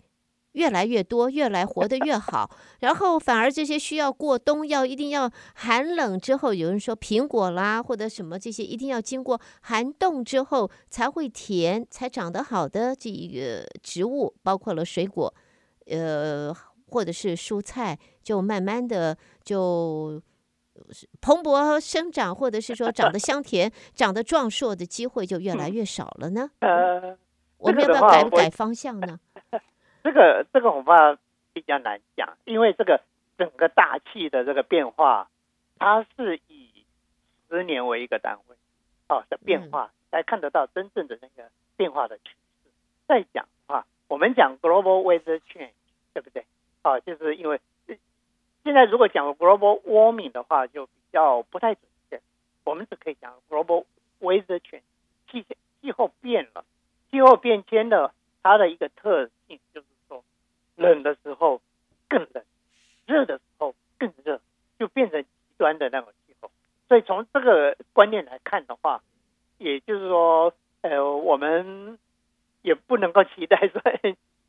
越来越多，越来活得越好，然后反而这些需要过冬，要一定要寒冷之后，有人说苹果啦或者什么这些一定要经过寒冻之后才会甜，才长得好的这一个植物，包括了水果，呃，或者是蔬菜，就慢慢的就蓬勃生长，或者是说长得香甜、长得壮硕的机会就越来越少了呢？呃，我们要不要改不改方向呢？(laughs)
这个这个恐怕比较难讲，因为这个整个大气的这个变化，它是以十年为一个单位，哦的变化才看得到真正的那个变化的趋势。再讲的话，我们讲 global weather change，对不对？哦，就是因为现在如果讲 global warming 的话，就比较不太准确。我们只可以讲 global weather change，气气候变了，气候变迁的它的一个特性就是说。冷的时候更冷，热的时候更热，就变成极端的那种气候。所以从这个观念来看的话，也就是说，呃，我们也不能够期待说，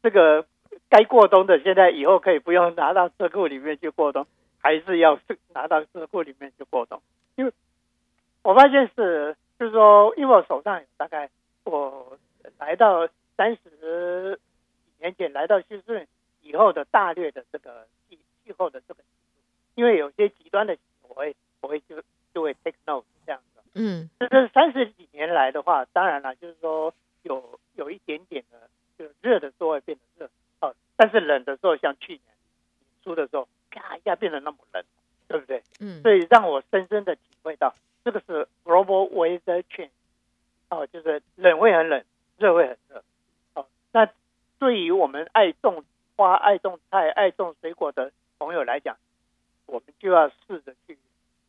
这个该过冬的，现在以后可以不用拿到车库里面去过冬，还是要拿到车库里面去过冬。因为我发现是，就是说，因为我手上有大概我来到三十几年前来到休斯顿。以后的大略的这个气气候的这个，因为有些极端的，我会我会就就会 take note 这样子。嗯，就是三十几年来的话，当然了，就是说有有一点点的，就热的时候会变得热，但是冷的时候，像去年初的时候，啪一下变得那么冷，对不对？嗯，所以让我深深的体会到，这个是 global weather change，哦，就是冷会很冷，热会很热。哦，那对于我们爱种。花爱种菜、爱种水果的朋友来讲，我们就要试着去，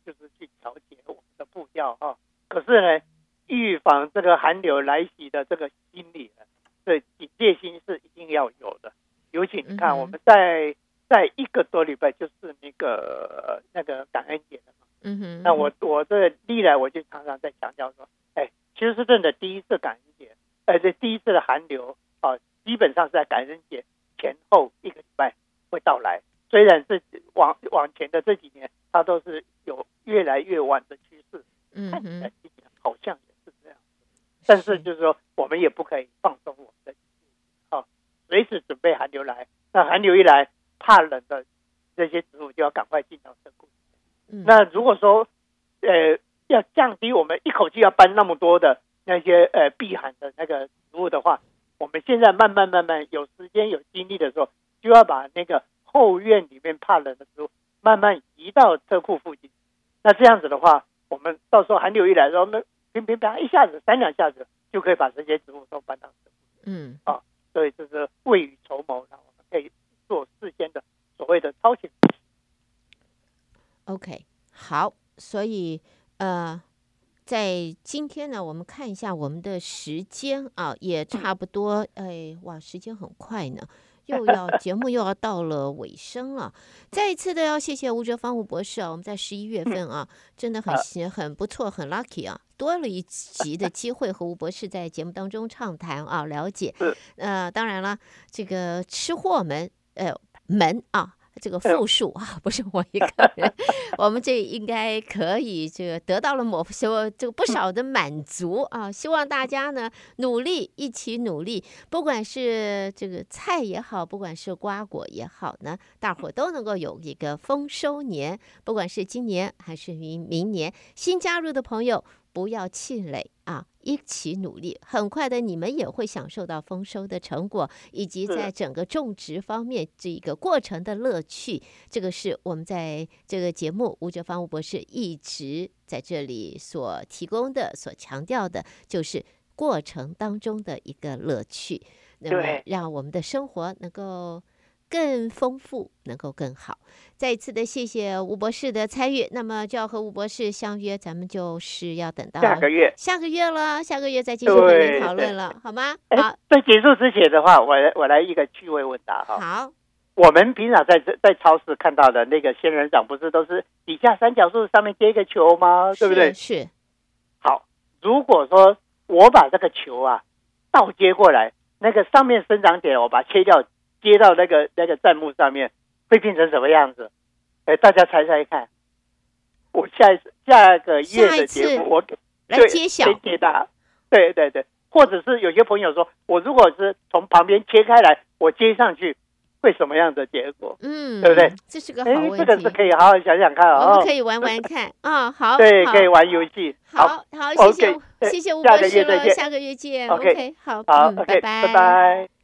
就是去调节我们的步调哈。可是呢，预防这个寒流来袭的这个心理呢，这警戒心是一定要有的。尤其你看，我们在在一个多礼拜就是那个那个感恩节了嘛。嗯哼。那我我这历来我就常常在强调说，哎，休斯顿的第一次感恩节，呃，这第一次的寒流啊，基本上是在感恩节前后一个礼拜会到来。虽然是往往前的这几年，它都是有越来越晚的趋势。嗯哼。好像也是这样，但是就是说，我们也不可以放松我们的，好，随时准备寒流来。那寒流一来，怕冷的这些植物就要赶快进到车库。那如果说，呃，要降低我们一口气要搬那么多的那些呃避寒的那个植物的话，我们现在慢慢慢慢有时间有精力的时候，就要把那个后院里面怕冷的植物慢慢移到车库附近。那这样子的话，我们到时候寒流一来的时候，那乒乒乓一下子三两下子就可以把这些植物都搬到这。嗯，啊，所以就是未雨绸缪，然后我们可以做事先的所谓的超前。
OK，好，所以呃，在今天呢，我们看一下我们的时间啊，也差不多，哎，哇，时间很快呢。又要节目又要到了尾声了，再一次的要谢谢吴哲芳吴博士啊！我们在十一月份啊，真的很行很不错，很 lucky 啊，多了一集的机会和吴博士在节目当中畅谈啊，了解。呃，当然了，这个吃货们呃们啊。这个复数啊，不是我一个人，(laughs) 我们这应该可以这个得到了某些这个不少的满足啊。希望大家呢努力，一起努力，不管是这个菜也好，不管是瓜果也好呢，大伙都能够有一个丰收年。不管是今年还是明明年，新加入的朋友。不要气馁啊！一起努力，很快的，你们也会享受到丰收的成果，以及在整个种植方面这个过程的乐趣。这个是我们在这个节目吴哲芳吴博士一直在这里所提供的、所强调的，就是过程当中的一个乐趣。那么，让我们的生活能够。更丰富，能够更好。再一次的谢谢吴博士的参与，那么就要和吴博士相约，咱们就是要等到
下个月，
下个月了，下个月再继续和您讨论了，好吗？好，
在结束之前的话，我来我来一个趣味问答哈。
好，
我们平常在在超市看到的那个仙人掌，不是都是底下三角树上面接一个球吗？对不对？
是。
好，如果说我把这个球啊倒接过来，那个上面生长点我把它切掉。接到那个那个弹幕上面会变成什么样子？哎，大家猜猜看。我下一次下个月的节目，我
来揭晓。
先解答。对对对，或者是有些朋友说，我如果是从旁边切开来，我接上去会什么样的结果？嗯，对不对？
这是个好问题。
这个是可以好好想想看哦。
我们可以玩玩看啊。好，
对，可以玩游戏。
好好，谢谢谢谢吴博士了。下个月见。OK，好，好，拜拜，拜拜。